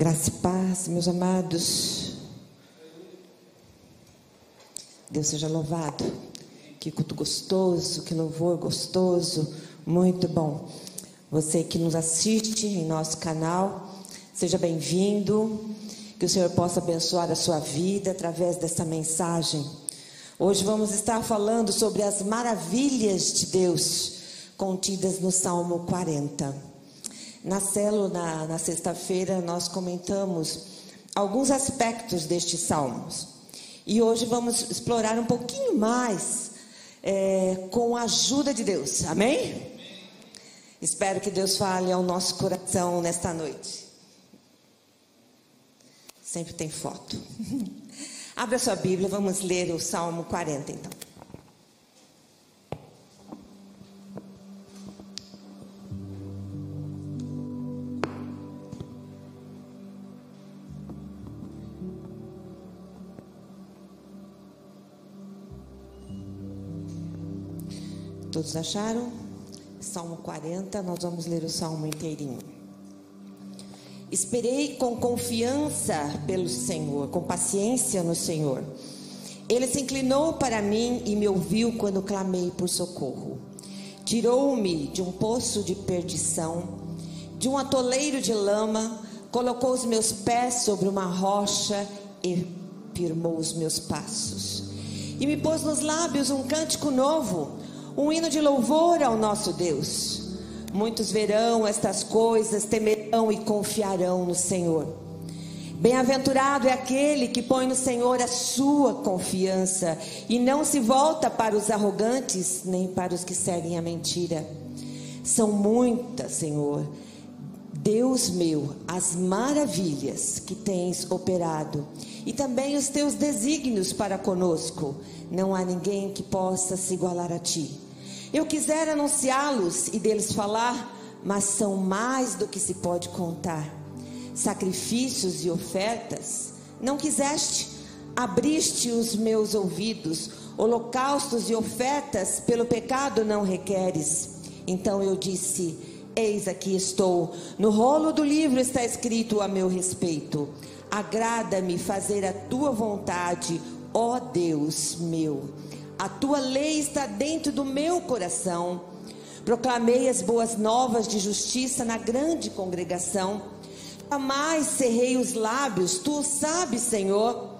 Graça e paz, meus amados. Deus seja louvado. Que culto gostoso, que louvor gostoso, muito bom. Você que nos assiste em nosso canal, seja bem-vindo. Que o Senhor possa abençoar a sua vida através dessa mensagem. Hoje vamos estar falando sobre as maravilhas de Deus contidas no Salmo 40. Na célula, na, na sexta-feira, nós comentamos alguns aspectos destes salmos. E hoje vamos explorar um pouquinho mais é, com a ajuda de Deus. Amém? Espero que Deus fale ao nosso coração nesta noite. Sempre tem foto. Abra sua Bíblia, vamos ler o Salmo 40 então. Todos acharam? Salmo 40, nós vamos ler o salmo inteirinho. Esperei com confiança pelo Senhor, com paciência no Senhor. Ele se inclinou para mim e me ouviu quando clamei por socorro. Tirou-me de um poço de perdição, de um atoleiro de lama, colocou os meus pés sobre uma rocha e firmou os meus passos. E me pôs nos lábios um cântico novo um hino de louvor ao nosso Deus. Muitos verão estas coisas, temerão e confiarão no Senhor. Bem-aventurado é aquele que põe no Senhor a sua confiança e não se volta para os arrogantes, nem para os que seguem a mentira. São muitas, Senhor, Deus meu, as maravilhas que tens operado e também os teus desígnios para conosco. Não há ninguém que possa se igualar a ti. Eu quisera anunciá-los e deles falar, mas são mais do que se pode contar. Sacrifícios e ofertas não quiseste, abriste os meus ouvidos, holocaustos e ofertas pelo pecado não requeres. Então eu disse: Eis aqui estou. No rolo do livro está escrito a meu respeito. Agrada-me fazer a tua vontade, ó Deus meu. A tua lei está dentro do meu coração. Proclamei as boas novas de justiça na grande congregação. Jamais cerrei os lábios, tu sabes, Senhor.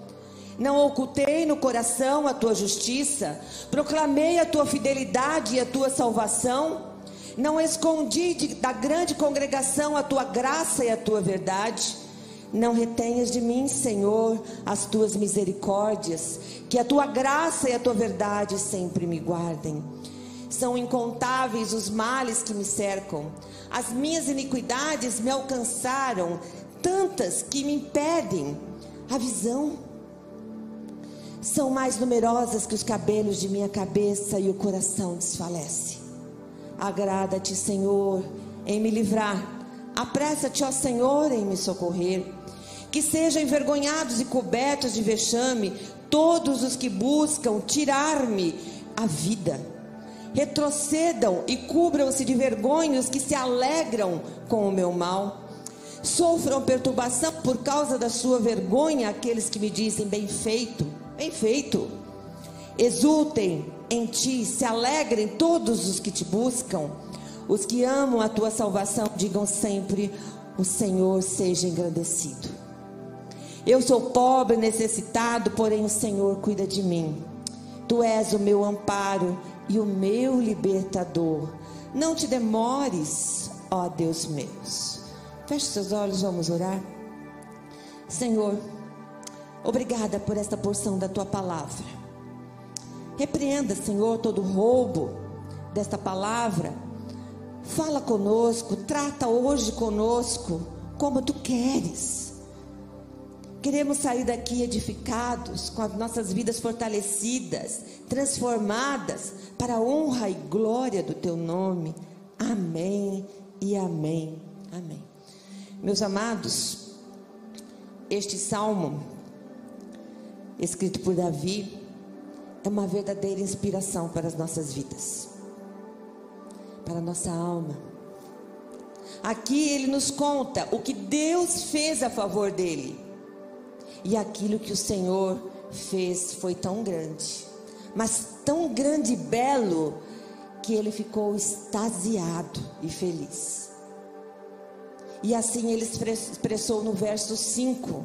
Não ocultei no coração a tua justiça. Proclamei a tua fidelidade e a tua salvação. Não escondi da grande congregação a tua graça e a tua verdade. Não retenhas de mim, Senhor, as tuas misericórdias, que a tua graça e a tua verdade sempre me guardem. São incontáveis os males que me cercam, as minhas iniquidades me alcançaram, tantas que me impedem a visão. São mais numerosas que os cabelos de minha cabeça e o coração desfalece. Agrada-te, Senhor, em me livrar. Apressa-te, ó Senhor, em me socorrer. Que sejam envergonhados e cobertos de vexame todos os que buscam tirar-me a vida. Retrocedam e cubram-se de vergonha os que se alegram com o meu mal. Sofram perturbação por causa da sua vergonha aqueles que me dizem bem feito, bem feito. Exultem em ti, se alegrem todos os que te buscam. Os que amam a tua salvação, digam sempre: O Senhor seja engrandecido. Eu sou pobre, necessitado, porém o Senhor cuida de mim. Tu és o meu amparo e o meu libertador. Não te demores, ó Deus meu. Feche seus olhos, vamos orar. Senhor, obrigada por esta porção da tua palavra. Repreenda, Senhor, todo roubo desta palavra. Fala conosco, trata hoje conosco como tu queres. Queremos sair daqui edificados, com as nossas vidas fortalecidas, transformadas para a honra e glória do teu nome. Amém e amém. Amém. Meus amados, este salmo, escrito por Davi, é uma verdadeira inspiração para as nossas vidas, para a nossa alma. Aqui ele nos conta o que Deus fez a favor dele. E aquilo que o Senhor fez foi tão grande, mas tão grande e belo, que ele ficou extasiado e feliz. E assim ele expressou no verso 5: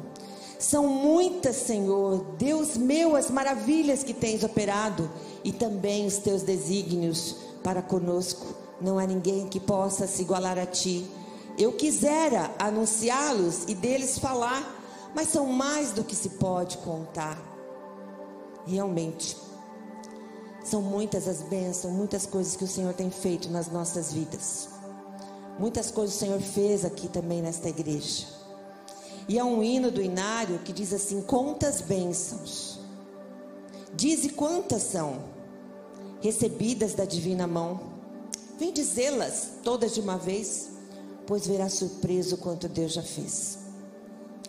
São muitas, Senhor, Deus meu, as maravilhas que tens operado e também os teus desígnios para conosco. Não há ninguém que possa se igualar a ti. Eu quisera anunciá-los e deles falar, mas são mais do que se pode contar. Realmente, são muitas as bênçãos, muitas coisas que o Senhor tem feito nas nossas vidas. Muitas coisas o Senhor fez aqui também nesta igreja. E há um hino do Inário que diz assim: Quantas bênçãos, dize quantas são recebidas da divina mão. Vem dizê-las todas de uma vez, pois verá surpreso quanto Deus já fez.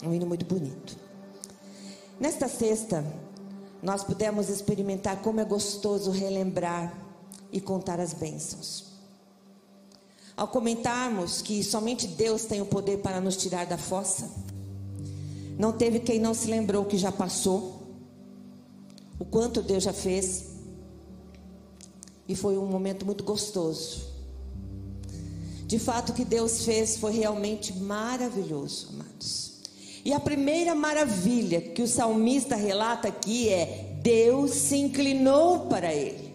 Um hino muito bonito. Nesta sexta, nós pudemos experimentar como é gostoso relembrar e contar as bênçãos. Ao comentarmos que somente Deus tem o poder para nos tirar da fossa, não teve quem não se lembrou que já passou, o quanto Deus já fez, e foi um momento muito gostoso. De fato, o que Deus fez foi realmente maravilhoso, amados. E a primeira maravilha que o salmista relata aqui é: Deus se inclinou para ele.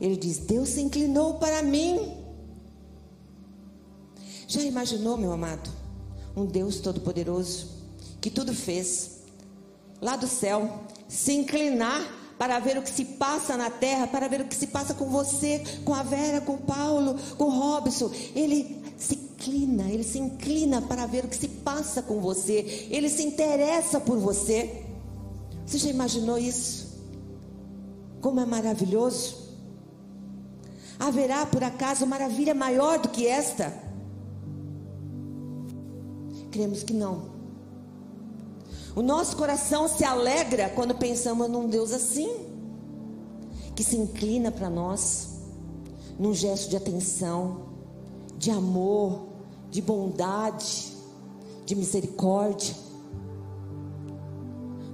Ele diz: Deus se inclinou para mim. Já imaginou, meu amado? Um Deus todo-poderoso que tudo fez, lá do céu, se inclinar para ver o que se passa na terra, para ver o que se passa com você, com a Vera, com o Paulo, com o Robson. Ele se inclina, ele se inclina para ver o que se passa com você, ele se interessa por você. Você já imaginou isso? Como é maravilhoso? Haverá por acaso maravilha maior do que esta? Cremos que não. O nosso coração se alegra quando pensamos num Deus assim, que se inclina para nós, num gesto de atenção, de amor, de bondade, de misericórdia.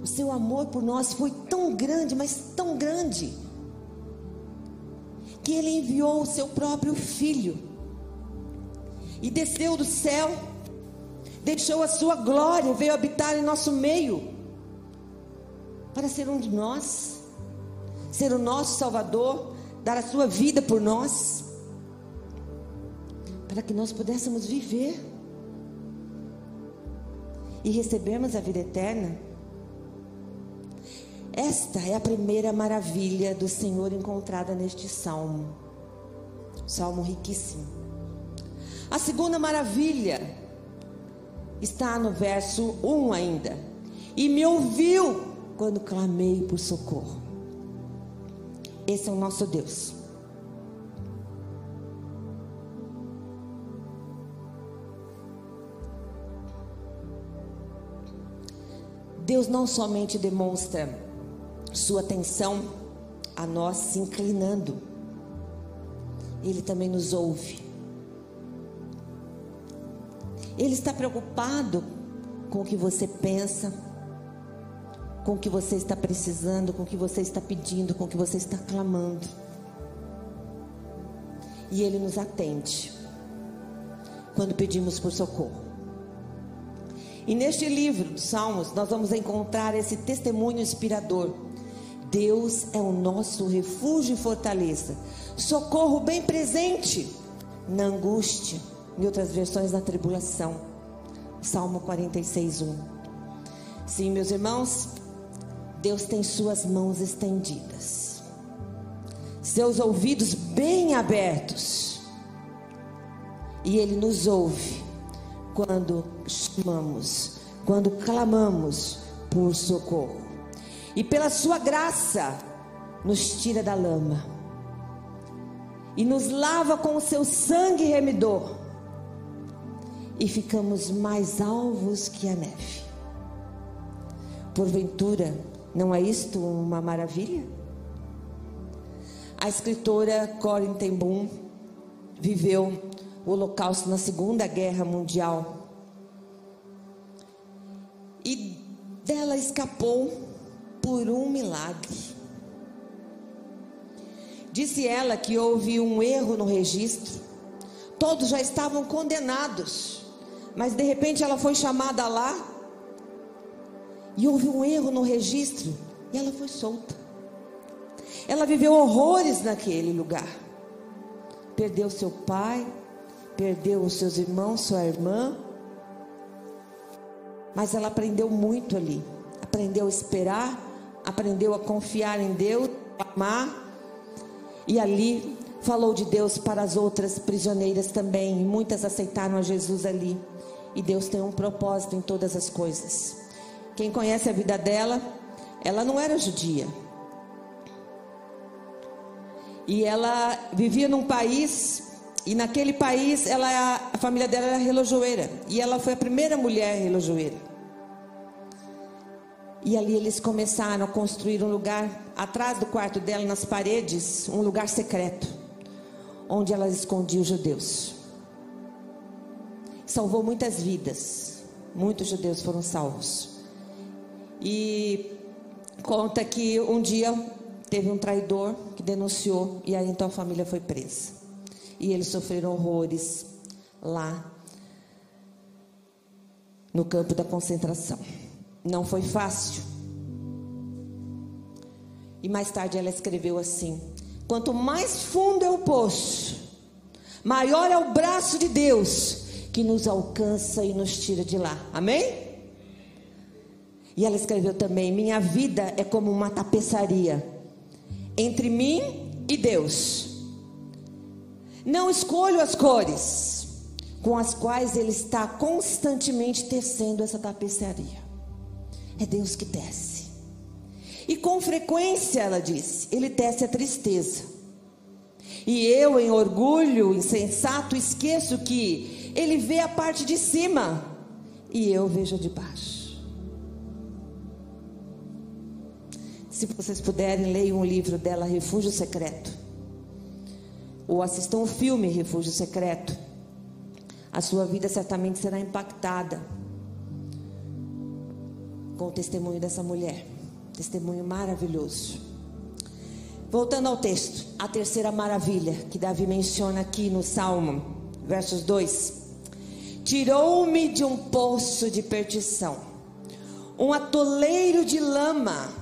O seu amor por nós foi tão grande, mas tão grande, que ele enviou o seu próprio filho e desceu do céu, deixou a sua glória, veio habitar em nosso meio, para ser um de nós, ser o nosso Salvador, dar a sua vida por nós para que nós pudéssemos viver e recebermos a vida eterna. Esta é a primeira maravilha do Senhor encontrada neste salmo. Salmo riquíssimo. A segunda maravilha está no verso 1 ainda. E me ouviu quando clamei por socorro. Esse é o nosso Deus. Deus não somente demonstra sua atenção a nós se inclinando, Ele também nos ouve. Ele está preocupado com o que você pensa, com o que você está precisando, com o que você está pedindo, com o que você está clamando. E Ele nos atende quando pedimos por socorro. E neste livro dos Salmos, nós vamos encontrar esse testemunho inspirador. Deus é o nosso refúgio e fortaleza, socorro bem presente na angústia, em outras versões na tribulação. Salmo 46, 1. Sim, meus irmãos, Deus tem suas mãos estendidas, seus ouvidos bem abertos, e Ele nos ouve quando chamamos, quando clamamos por socorro. E pela sua graça, nos tira da lama e nos lava com o seu sangue remidor, e ficamos mais alvos que a neve. Porventura, não é isto uma maravilha? A escritora Corin ten viveu o Holocausto na Segunda Guerra Mundial. E dela escapou por um milagre. Disse ela que houve um erro no registro. Todos já estavam condenados. Mas de repente ela foi chamada lá. E houve um erro no registro. E ela foi solta. Ela viveu horrores naquele lugar. Perdeu seu pai, perdeu os seus irmãos, sua irmã. Mas ela aprendeu muito ali. Aprendeu a esperar, aprendeu a confiar em Deus, amar. E ali falou de Deus para as outras prisioneiras também. E muitas aceitaram a Jesus ali. E Deus tem um propósito em todas as coisas. Quem conhece a vida dela, ela não era judia. E ela vivia num país e naquele país, ela, a família dela era relojoeira. E ela foi a primeira mulher relojoeira. E ali eles começaram a construir um lugar atrás do quarto dela, nas paredes, um lugar secreto, onde ela escondia os judeus. Salvou muitas vidas. Muitos judeus foram salvos. E conta que um dia teve um traidor que denunciou e aí então a família foi presa e eles sofreram horrores lá no campo da concentração. Não foi fácil. E mais tarde ela escreveu assim: Quanto mais fundo é o poço, maior é o braço de Deus que nos alcança e nos tira de lá. Amém? E ela escreveu também: Minha vida é como uma tapeçaria entre mim e Deus. Não escolho as cores com as quais ele está constantemente tecendo essa tapeçaria. É Deus que tece. E com frequência, ela disse, ele tece a tristeza. E eu, em orgulho insensato, esqueço que ele vê a parte de cima e eu vejo a de baixo. Se vocês puderem, leiam um livro dela, Refúgio Secreto ou assistam o filme Refúgio Secreto, a sua vida certamente será impactada com o testemunho dessa mulher. Testemunho maravilhoso. Voltando ao texto, a terceira maravilha que Davi menciona aqui no Salmo, versos 2: Tirou-me de um poço de perdição, um atoleiro de lama.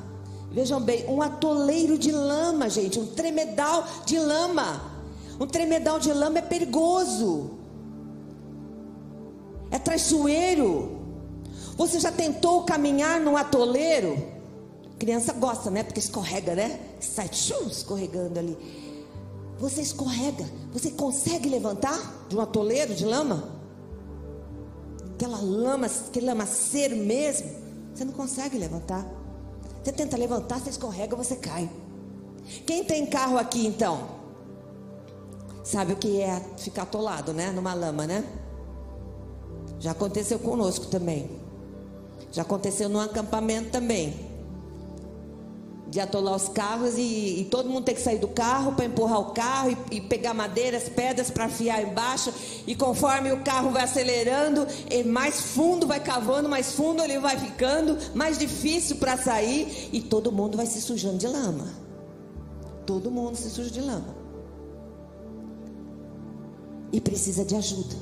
Vejam bem, um atoleiro de lama, gente, um tremedal de lama um tremedal de lama é perigoso. É traiçoeiro. Você já tentou caminhar num atoleiro? Criança gosta, né? Porque escorrega, né? Sai tchum, escorregando ali. Você escorrega. Você consegue levantar de um atoleiro de lama? Aquela lama, aquele lamaceiro mesmo. Você não consegue levantar. Você tenta levantar, você escorrega, você cai. Quem tem carro aqui então? Sabe o que é ficar atolado, né? Numa lama, né? Já aconteceu conosco também. Já aconteceu no acampamento também. De atolar os carros e, e todo mundo tem que sair do carro para empurrar o carro e, e pegar madeiras, pedras para afiar embaixo. E conforme o carro vai acelerando, mais fundo vai cavando, mais fundo ele vai ficando, mais difícil para sair. E todo mundo vai se sujando de lama. Todo mundo se suja de lama e precisa de ajuda,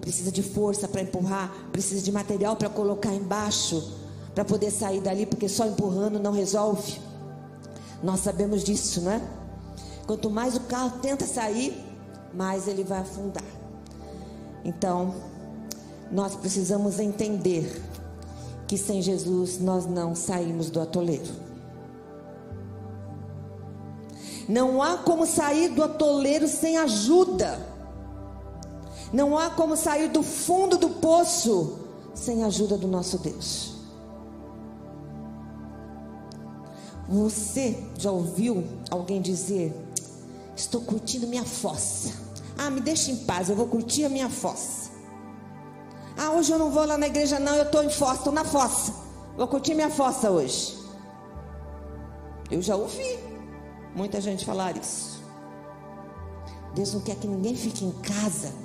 precisa de força para empurrar, precisa de material para colocar embaixo, para poder sair dali, porque só empurrando não resolve. Nós sabemos disso, né? Quanto mais o carro tenta sair, mais ele vai afundar. Então, nós precisamos entender que sem Jesus nós não saímos do atoleiro. Não há como sair do atoleiro sem ajuda. Não há como sair do fundo do poço sem a ajuda do nosso Deus. Você já ouviu alguém dizer: Estou curtindo minha fossa. Ah, me deixa em paz, eu vou curtir a minha fossa. Ah, hoje eu não vou lá na igreja, não, eu estou em fossa, estou na fossa. Vou curtir minha fossa hoje. Eu já ouvi muita gente falar isso. Deus não quer que ninguém fique em casa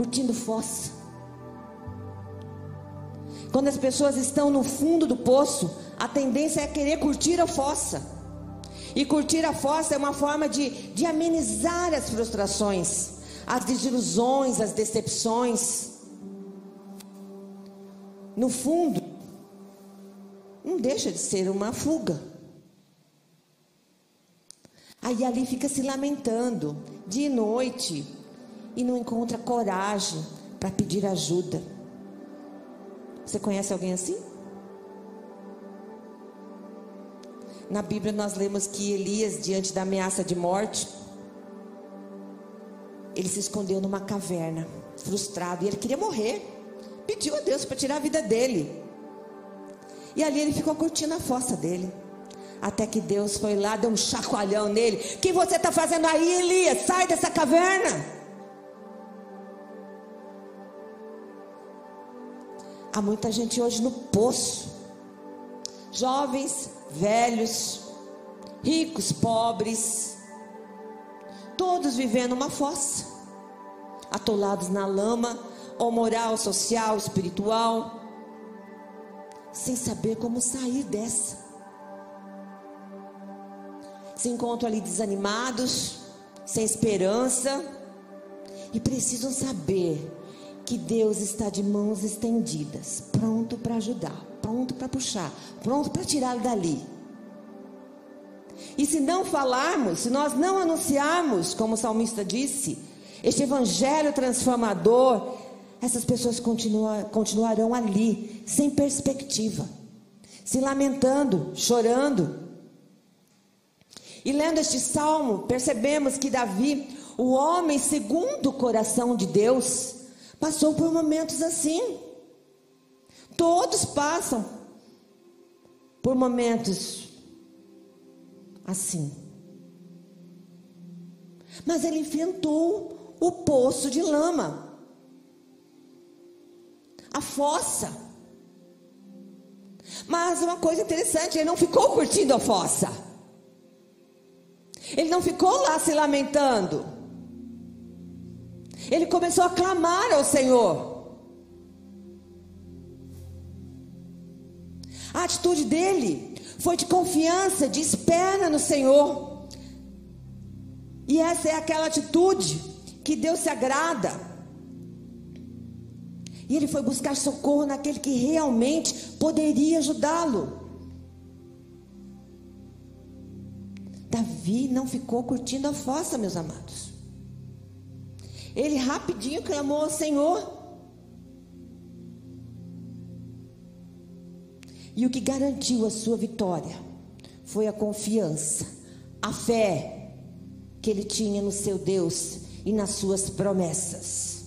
curtindo fossa. Quando as pessoas estão no fundo do poço, a tendência é querer curtir a fossa. E curtir a fossa é uma forma de, de amenizar as frustrações, as desilusões, as decepções. No fundo, não deixa de ser uma fuga. Aí ali fica se lamentando, dia e noite, e não encontra coragem para pedir ajuda. Você conhece alguém assim? Na Bíblia nós lemos que Elias, diante da ameaça de morte, ele se escondeu numa caverna, frustrado, e ele queria morrer. Pediu a Deus para tirar a vida dele. E ali ele ficou curtindo a fossa dele. Até que Deus foi lá, deu um chacoalhão nele. O que você está fazendo aí, Elias? Sai dessa caverna. Há muita gente hoje no poço. Jovens, velhos, ricos, pobres. Todos vivendo uma fossa. Atolados na lama, ou moral, social, espiritual. Sem saber como sair dessa se encontram ali desanimados, sem esperança e precisam saber que Deus está de mãos estendidas, pronto para ajudar, pronto para puxar, pronto para tirá-lo dali. E se não falarmos, se nós não anunciarmos, como o salmista disse, este evangelho transformador, essas pessoas continua, continuarão ali, sem perspectiva, se lamentando, chorando, e lendo este salmo, percebemos que Davi, o homem segundo o coração de Deus, passou por momentos assim. Todos passam por momentos assim. Mas ele enfrentou o poço de lama, a fossa. Mas uma coisa interessante, ele não ficou curtindo a fossa. Ele não ficou lá se lamentando. Ele começou a clamar ao Senhor. A atitude dele foi de confiança, de espera no Senhor. E essa é aquela atitude que Deus se agrada. E ele foi buscar socorro naquele que realmente poderia ajudá-lo. Davi não ficou curtindo a fossa, meus amados. Ele rapidinho clamou ao Senhor. E o que garantiu a sua vitória foi a confiança, a fé que ele tinha no seu Deus e nas suas promessas.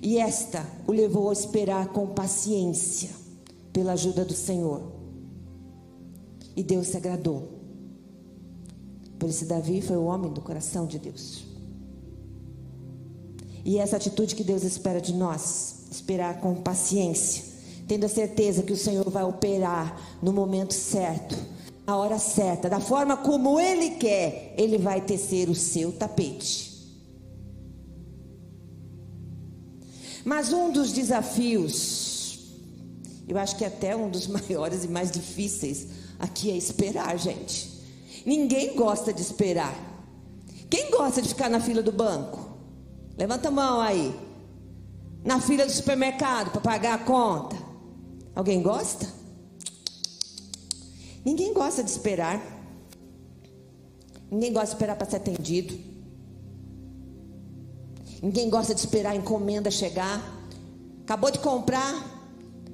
E esta o levou a esperar com paciência pela ajuda do Senhor. E Deus se agradou. Por isso, Davi foi o homem do coração de Deus. E essa atitude que Deus espera de nós, esperar com paciência, tendo a certeza que o Senhor vai operar no momento certo, na hora certa, da forma como Ele quer, Ele vai tecer o seu tapete. Mas um dos desafios, eu acho que até um dos maiores e mais difíceis aqui é esperar, gente. Ninguém gosta de esperar. Quem gosta de ficar na fila do banco? Levanta a mão aí. Na fila do supermercado para pagar a conta. Alguém gosta? Ninguém gosta de esperar. Ninguém gosta de esperar para ser atendido. Ninguém gosta de esperar a encomenda chegar. Acabou de comprar,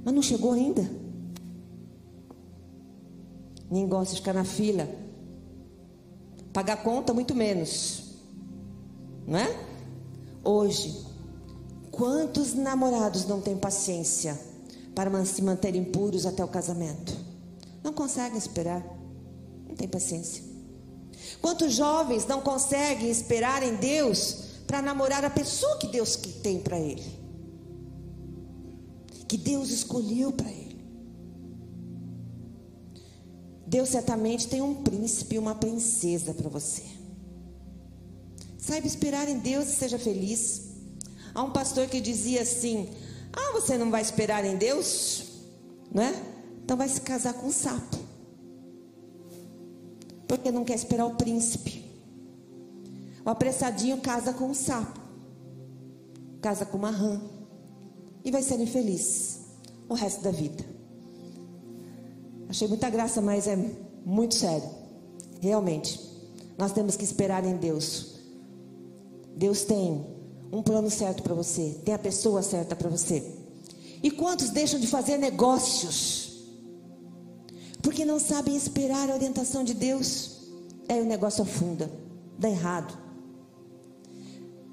mas não chegou ainda. Ninguém gosta de ficar na fila Pagar conta, muito menos. Não é? Hoje, quantos namorados não têm paciência para se manterem puros até o casamento? Não conseguem esperar. Não tem paciência. Quantos jovens não conseguem esperar em Deus para namorar a pessoa que Deus tem para ele? Que Deus escolheu para ele. Deus certamente tem um príncipe e uma princesa para você. Saiba esperar em Deus e seja feliz. Há um pastor que dizia assim: Ah, você não vai esperar em Deus? Não é? Então vai se casar com um sapo. Porque não quer esperar o príncipe. O apressadinho casa com um sapo. Casa com uma rã. E vai ser infeliz o resto da vida. Achei muita graça, mas é muito sério. Realmente. Nós temos que esperar em Deus. Deus tem um plano certo para você, tem a pessoa certa para você. E quantos deixam de fazer negócios? Porque não sabem esperar a orientação de Deus. Aí o negócio afunda, dá errado.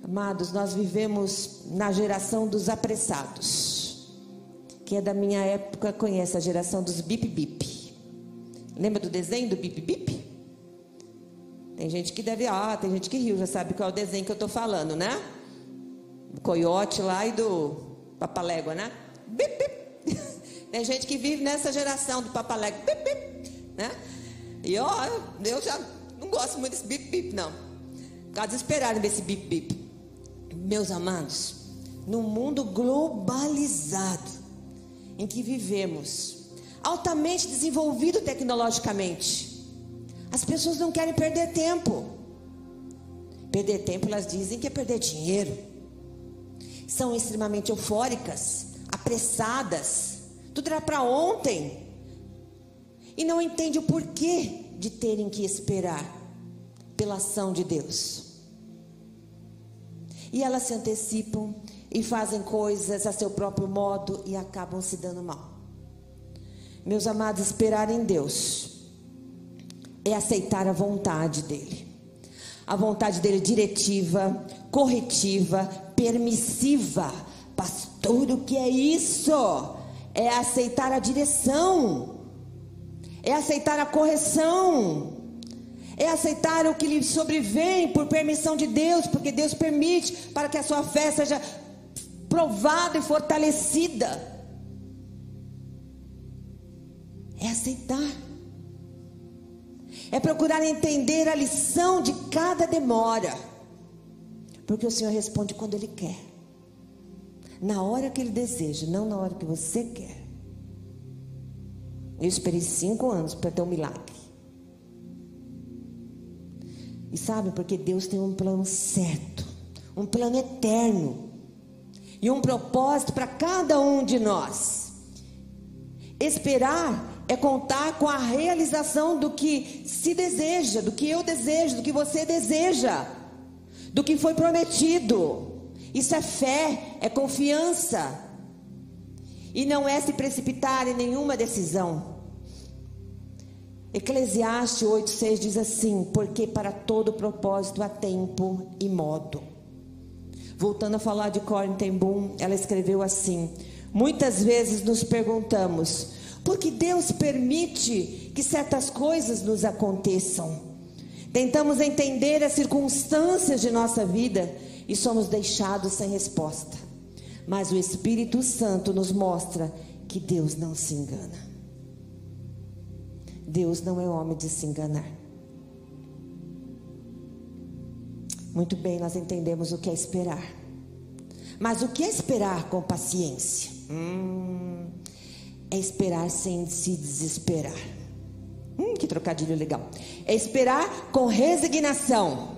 Amados, nós vivemos na geração dos apressados. Quem é da minha época conhece a geração dos bip bip. Lembra do desenho do bip bip? Tem gente que deve, ah, tem gente que riu, já sabe qual é o desenho que eu estou falando, né? Do coiote lá e do papalégua, né? Bip, bip. Tem gente que vive nessa geração do papalégua, bip, bip, né? E ó, eu já não gosto muito desse bip, bip, não. Ficar desesperado desse bip, bip. Meus amados, no mundo globalizado em que vivemos, altamente desenvolvido tecnologicamente, as pessoas não querem perder tempo. Perder tempo, elas dizem que é perder dinheiro. São extremamente eufóricas, apressadas. Tudo era para ontem. E não entende o porquê de terem que esperar pela ação de Deus. E elas se antecipam e fazem coisas a seu próprio modo e acabam se dando mal. Meus amados, esperar em Deus é aceitar a vontade dele. A vontade dele diretiva, corretiva, permissiva. Pastor, o que é isso? É aceitar a direção. É aceitar a correção. É aceitar o que lhe sobrevém por permissão de Deus, porque Deus permite para que a sua fé seja provada e fortalecida. É aceitar é procurar entender a lição de cada demora, porque o Senhor responde quando Ele quer, na hora que Ele deseja, não na hora que você quer. Eu esperei cinco anos para ter um milagre. E sabe, porque Deus tem um plano certo, um plano eterno, e um propósito para cada um de nós. Esperar é contar com a realização do que se deseja, do que eu desejo, do que você deseja, do que foi prometido. Isso é fé, é confiança. E não é se precipitar em nenhuma decisão. Eclesiastes 8,6 diz assim: Porque para todo propósito há tempo e modo. Voltando a falar de Corin Boom, ela escreveu assim: Muitas vezes nos perguntamos porque Deus permite que certas coisas nos aconteçam. Tentamos entender as circunstâncias de nossa vida e somos deixados sem resposta. Mas o Espírito Santo nos mostra que Deus não se engana. Deus não é homem de se enganar. Muito bem, nós entendemos o que é esperar. Mas o que é esperar com paciência? Hum, é esperar sem se desesperar. Hum, que trocadilho legal. É esperar com resignação,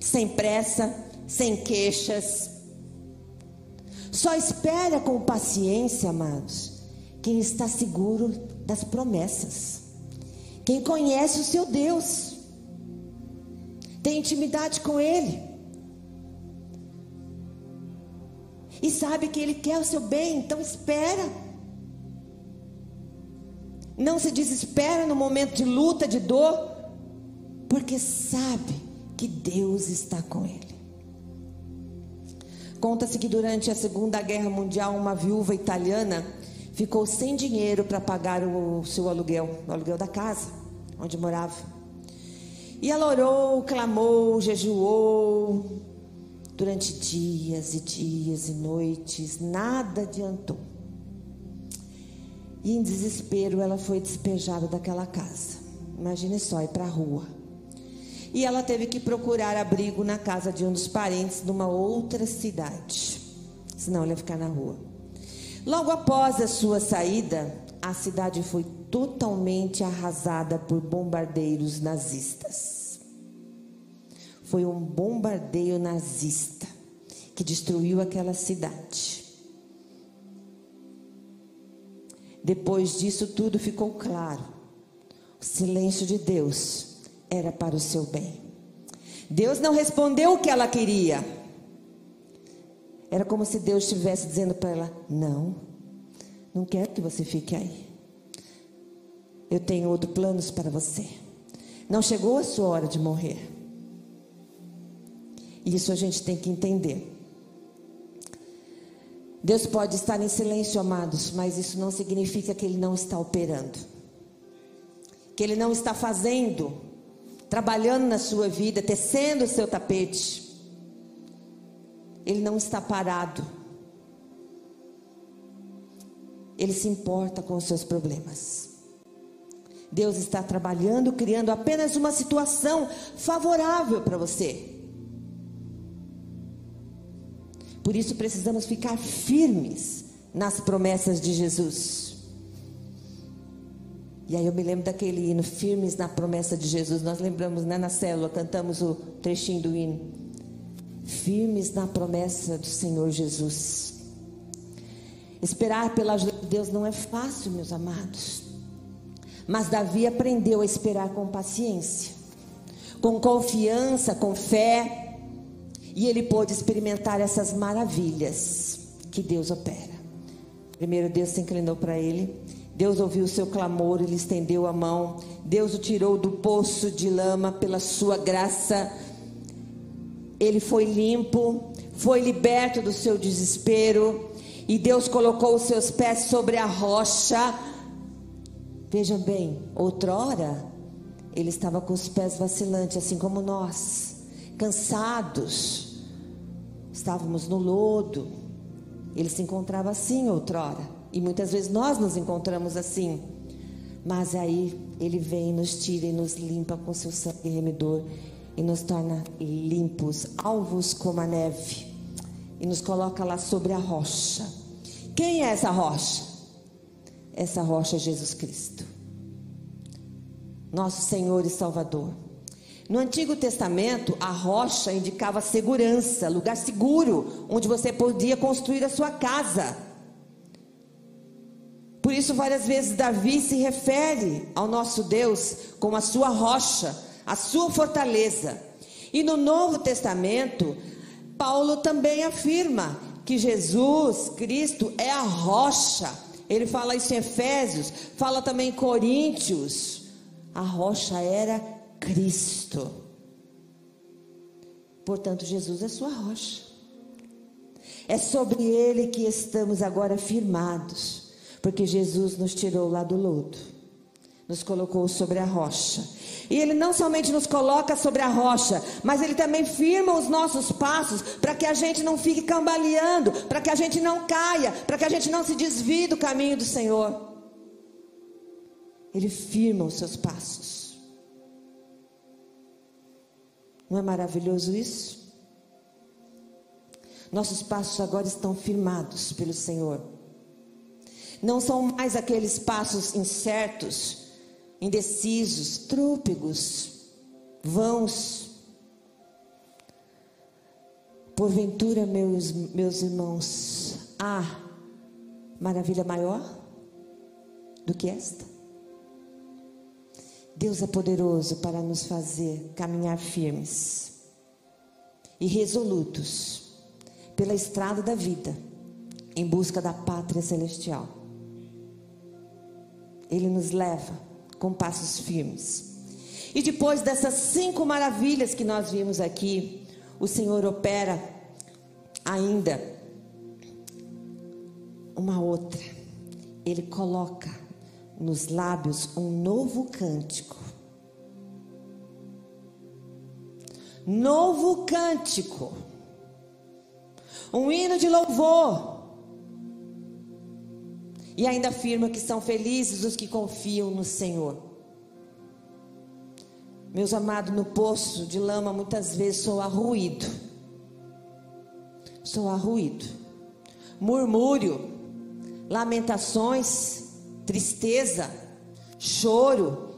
sem pressa, sem queixas. Só espera com paciência, amados, quem está seguro das promessas, quem conhece o seu Deus, tem intimidade com Ele. E sabe que Ele quer o seu bem, então espera. Não se desespera no momento de luta, de dor, porque sabe que Deus está com ele. Conta-se que durante a Segunda Guerra Mundial, uma viúva italiana ficou sem dinheiro para pagar o seu aluguel, o aluguel da casa onde morava. E ela orou, clamou, jejuou, Durante dias e dias e noites, nada adiantou. E em desespero, ela foi despejada daquela casa. Imagine só, ir para a rua. e ela teve que procurar abrigo na casa de um dos parentes numa outra cidade, senão ela ia ficar na rua. Logo após a sua saída, a cidade foi totalmente arrasada por bombardeiros nazistas. Foi um bombardeio nazista que destruiu aquela cidade. Depois disso tudo ficou claro. O silêncio de Deus era para o seu bem. Deus não respondeu o que ela queria. Era como se Deus estivesse dizendo para ela: Não, não quero que você fique aí. Eu tenho outros planos para você. Não chegou a sua hora de morrer. Isso a gente tem que entender. Deus pode estar em silêncio, amados, mas isso não significa que Ele não está operando, que Ele não está fazendo, trabalhando na sua vida, tecendo o seu tapete. Ele não está parado. Ele se importa com os seus problemas. Deus está trabalhando, criando apenas uma situação favorável para você. Por isso precisamos ficar firmes nas promessas de Jesus. E aí eu me lembro daquele hino, firmes na promessa de Jesus. Nós lembramos, né, na célula, cantamos o trechinho do hino. Firmes na promessa do Senhor Jesus. Esperar pela ajuda de Deus não é fácil, meus amados. Mas Davi aprendeu a esperar com paciência, com confiança, com fé e ele pôde experimentar essas maravilhas que Deus opera. Primeiro, Deus se inclinou para ele. Deus ouviu o seu clamor, ele estendeu a mão. Deus o tirou do poço de lama pela sua graça. Ele foi limpo, foi liberto do seu desespero. E Deus colocou os seus pés sobre a rocha. Veja bem, outrora ele estava com os pés vacilantes, assim como nós cansados, estávamos no lodo. Ele se encontrava assim outrora, e muitas vezes nós nos encontramos assim. Mas aí ele vem, nos tira e nos limpa com seu sangue remedor e nos torna limpos, alvos como a neve, e nos coloca lá sobre a rocha. Quem é essa rocha? Essa rocha é Jesus Cristo, nosso Senhor e Salvador. No Antigo Testamento, a rocha indicava segurança, lugar seguro, onde você podia construir a sua casa. Por isso, várias vezes, Davi se refere ao nosso Deus como a sua rocha, a sua fortaleza. E no Novo Testamento, Paulo também afirma que Jesus Cristo é a rocha. Ele fala isso em Efésios, fala também em Coríntios. A rocha era Cristo. Portanto, Jesus é sua rocha. É sobre ele que estamos agora firmados, porque Jesus nos tirou lá do lodo, nos colocou sobre a rocha. E ele não somente nos coloca sobre a rocha, mas ele também firma os nossos passos para que a gente não fique cambaleando, para que a gente não caia, para que a gente não se desvie do caminho do Senhor. Ele firma os seus passos. Não é maravilhoso isso? Nossos passos agora estão firmados pelo Senhor. Não são mais aqueles passos incertos, indecisos, trúpegos, vãos. Porventura, meus, meus irmãos, há maravilha maior do que esta? Deus é poderoso para nos fazer caminhar firmes e resolutos pela estrada da vida, em busca da pátria celestial. Ele nos leva com passos firmes. E depois dessas cinco maravilhas que nós vimos aqui, o Senhor opera ainda uma outra. Ele coloca nos lábios um novo cântico. Novo cântico. Um hino de louvor. E ainda afirma que são felizes os que confiam no Senhor. Meus amados, no poço de lama muitas vezes sou arruído. Sou arruído. Murmúrio, lamentações, tristeza, choro.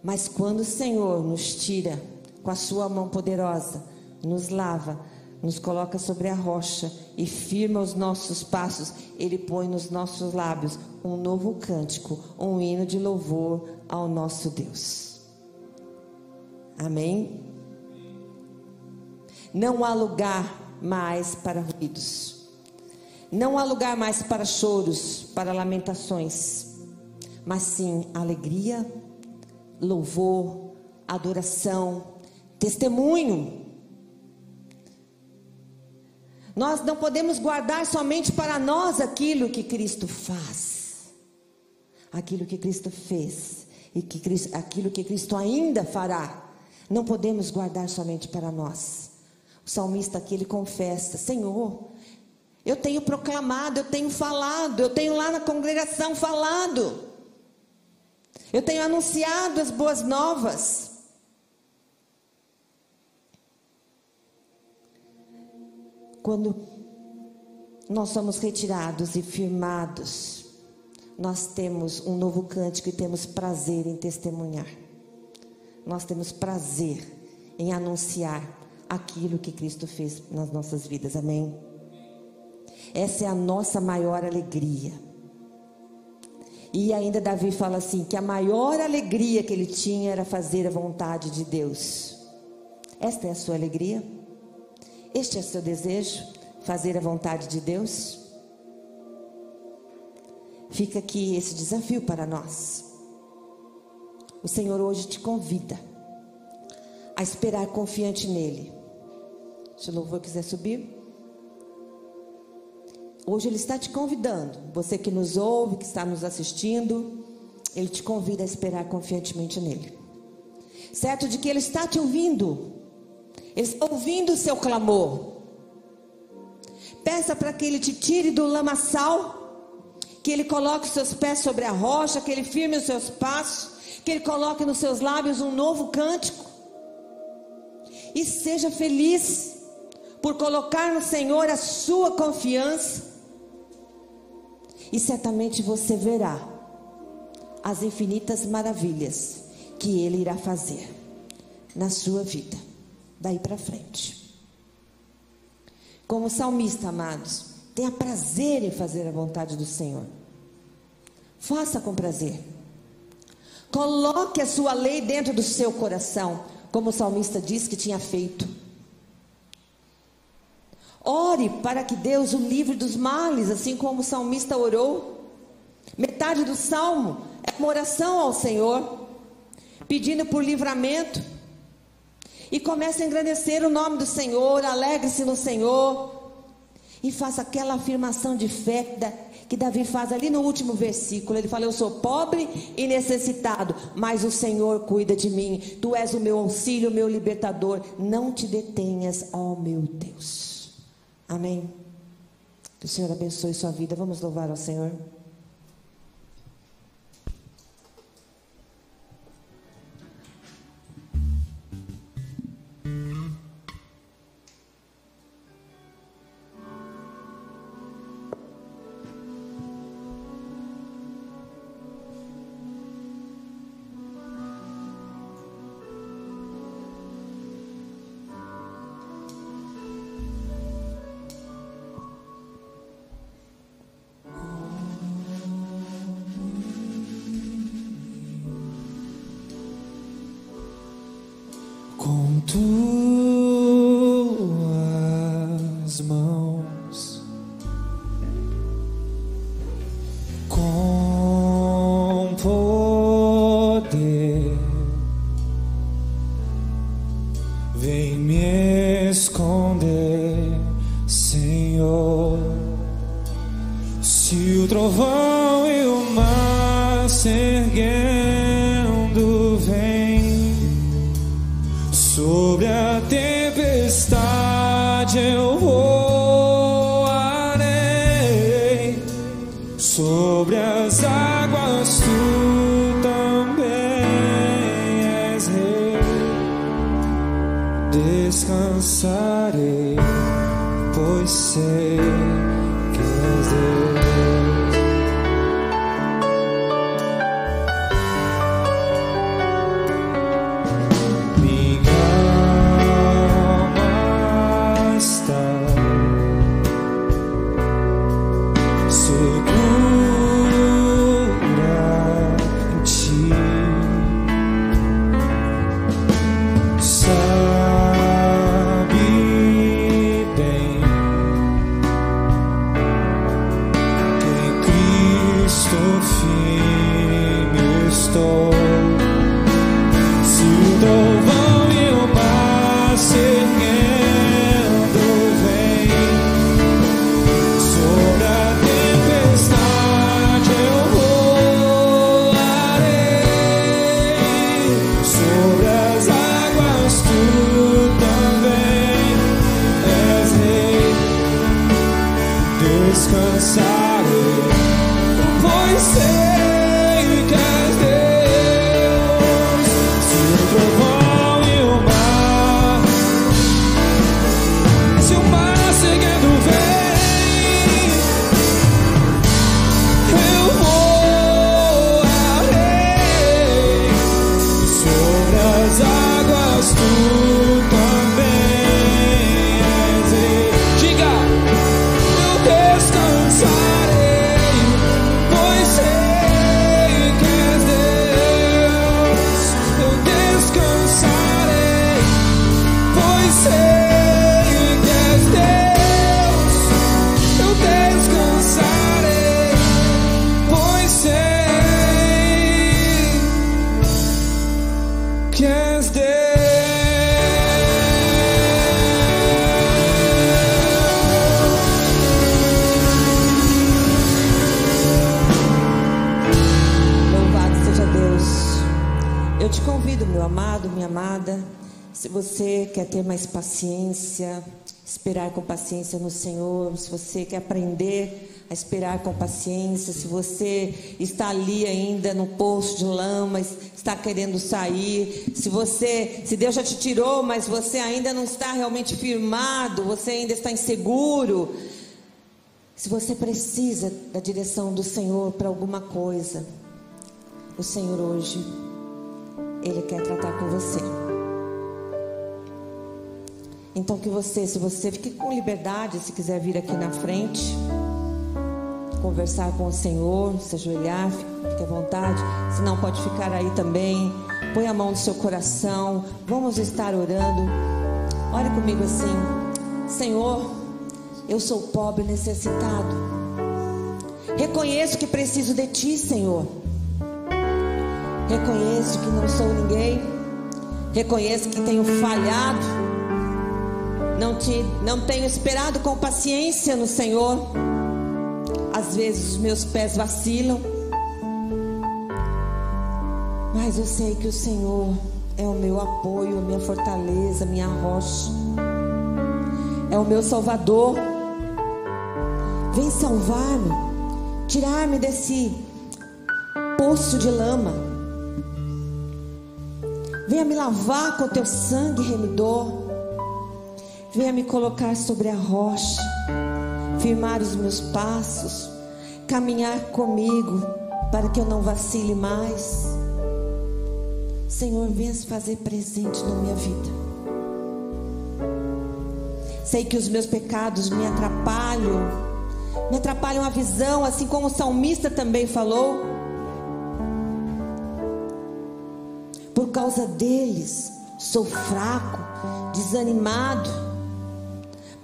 Mas quando o Senhor nos tira com a sua mão poderosa, nos lava, nos coloca sobre a rocha e firma os nossos passos, Ele põe nos nossos lábios um novo cântico, um hino de louvor ao nosso Deus. Amém? Não há lugar mais para ruídos. Não há lugar mais para choros, para lamentações, mas sim alegria, louvor, adoração, testemunho. Nós não podemos guardar somente para nós aquilo que Cristo faz, aquilo que Cristo fez e que Cristo, aquilo que Cristo ainda fará. Não podemos guardar somente para nós. O salmista aqui ele confessa: Senhor, eu tenho proclamado, eu tenho falado, eu tenho lá na congregação falado, eu tenho anunciado as boas novas. Quando nós somos retirados e firmados, nós temos um novo cântico e temos prazer em testemunhar. Nós temos prazer em anunciar aquilo que Cristo fez nas nossas vidas. Amém? Essa é a nossa maior alegria. E ainda Davi fala assim: que a maior alegria que ele tinha era fazer a vontade de Deus. Esta é a sua alegria? Este é o seu desejo? Fazer a vontade de Deus? Fica aqui esse desafio para nós. O Senhor hoje te convida a esperar confiante nele. Se o louvor quiser subir. Hoje ele está te convidando. Você que nos ouve, que está nos assistindo, ele te convida a esperar confiantemente nele. Certo de que ele está te ouvindo. Ele está ouvindo o seu clamor. Peça para que ele te tire do lamaçal, que ele coloque os seus pés sobre a rocha, que ele firme os seus passos, que ele coloque nos seus lábios um novo cântico. E seja feliz por colocar no Senhor a sua confiança. E certamente você verá as infinitas maravilhas que ele irá fazer na sua vida daí para frente. Como salmista, amados, tenha prazer em fazer a vontade do Senhor. Faça com prazer. Coloque a sua lei dentro do seu coração, como o salmista disse que tinha feito. Ore para que Deus o livre dos males, assim como o salmista orou. Metade do salmo é uma oração ao Senhor, pedindo por livramento e comece a engrandecer o nome do Senhor, alegre-se no Senhor. E faça aquela afirmação de fé que Davi faz ali no último versículo. Ele fala: Eu sou pobre e necessitado, mas o Senhor cuida de mim. Tu és o meu auxílio, o meu libertador. Não te detenhas, ó meu Deus. Amém. Que o Senhor abençoe sua vida. Vamos louvar ao Senhor. Descansarei, pois sei que és Deus. Paciência no Senhor, se você quer aprender a esperar com paciência, se você está ali ainda no poço de lama, está querendo sair, se você, se Deus já te tirou, mas você ainda não está realmente firmado, você ainda está inseguro, se você precisa da direção do Senhor para alguma coisa, o Senhor hoje, Ele quer tratar com você. Então que você, se você fique com liberdade, se quiser vir aqui na frente, conversar com o Senhor, se ajoelhar, fique à vontade. Se não, pode ficar aí também. Põe a mão no seu coração. Vamos estar orando. Olhe comigo assim, Senhor, eu sou pobre necessitado. Reconheço que preciso de Ti, Senhor. Reconheço que não sou ninguém. Reconheço que tenho falhado. Não, te, não tenho esperado com paciência no Senhor. Às vezes os meus pés vacilam. Mas eu sei que o Senhor é o meu apoio, minha fortaleza, minha rocha. É o meu Salvador. Vem salvar-me, tirar-me desse poço de lama. Venha me lavar com teu sangue remidor. Venha me colocar sobre a rocha, firmar os meus passos, caminhar comigo para que eu não vacile mais. Senhor, venha se fazer presente na minha vida. Sei que os meus pecados me atrapalham, me atrapalham a visão, assim como o salmista também falou. Por causa deles, sou fraco, desanimado.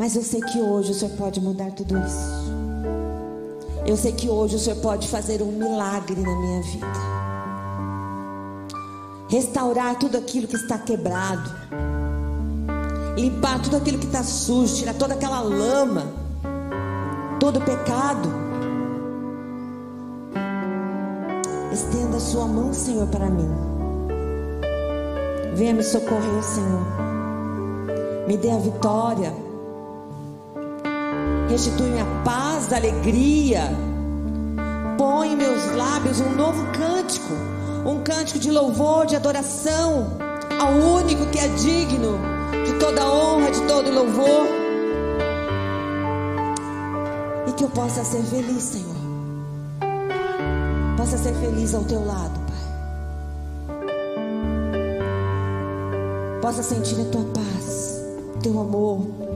Mas eu sei que hoje o Senhor pode mudar tudo isso. Eu sei que hoje o Senhor pode fazer um milagre na minha vida. Restaurar tudo aquilo que está quebrado. Limpar tudo aquilo que está sujo, tirar toda aquela lama, todo pecado. Estenda a sua mão, Senhor, para mim. Venha me socorrer, Senhor. Me dê a vitória. Restitui a paz, a alegria. Põe em meus lábios um novo cântico. Um cântico de louvor, de adoração ao único que é digno de toda toda honra, de todo louvor. E que eu possa ser feliz, Senhor. Possa ser feliz ao teu lado, Pai. Possa sentir a tua paz, teu amor.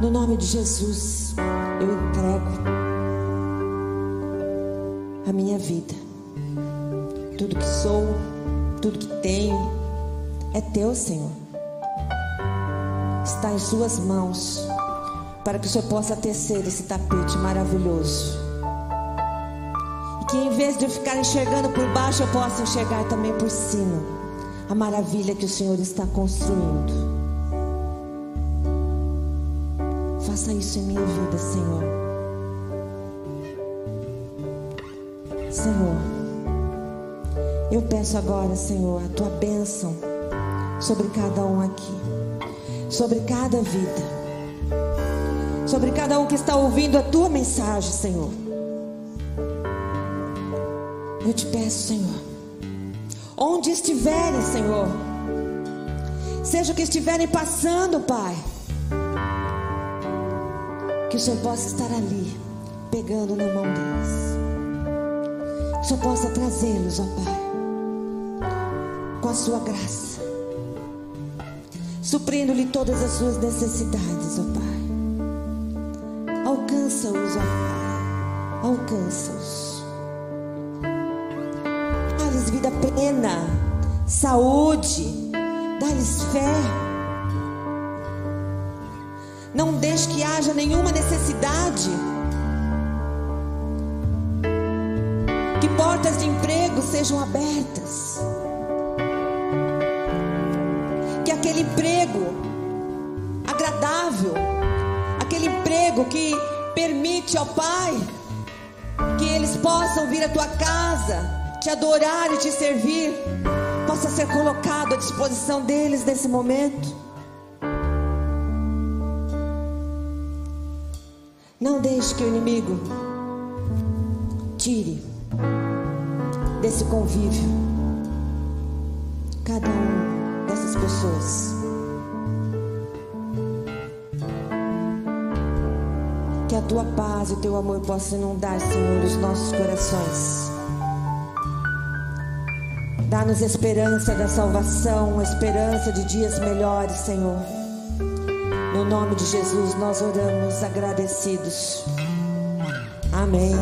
No nome de Jesus, eu entrego a minha vida. Tudo que sou, tudo que tenho, é teu, Senhor. Está em Suas mãos, para que o Senhor possa tecer esse tapete maravilhoso. E que em vez de eu ficar enxergando por baixo, eu possa enxergar também por cima a maravilha que o Senhor está construindo. Faça isso em minha vida, Senhor. Senhor, eu peço agora, Senhor, a tua bênção sobre cada um aqui, sobre cada vida, sobre cada um que está ouvindo a tua mensagem, Senhor. Eu te peço, Senhor, onde estiverem, Senhor, seja o que estiverem passando, Pai, o Senhor possa estar ali, pegando na mão deles. Que o Senhor possa trazê-los, ó Pai, com a sua graça suprindo-lhe todas as suas necessidades, ó Pai. Alcança-os, ó Pai. Alcança-os. Dá-lhes vida plena, saúde, dá-lhes fé. Não deixe que haja nenhuma necessidade. Que portas de emprego sejam abertas. que aquele emprego agradável, aquele emprego que permite ao Pai que eles possam vir à tua casa, te adorar e te servir, possa ser colocado à disposição deles nesse momento. Não deixe que o inimigo tire desse convívio cada um dessas pessoas. Que a tua paz e o teu amor possam inundar, Senhor, os nossos corações. Dá-nos esperança da salvação, esperança de dias melhores, Senhor. No nome de Jesus nós oramos agradecidos. Amém.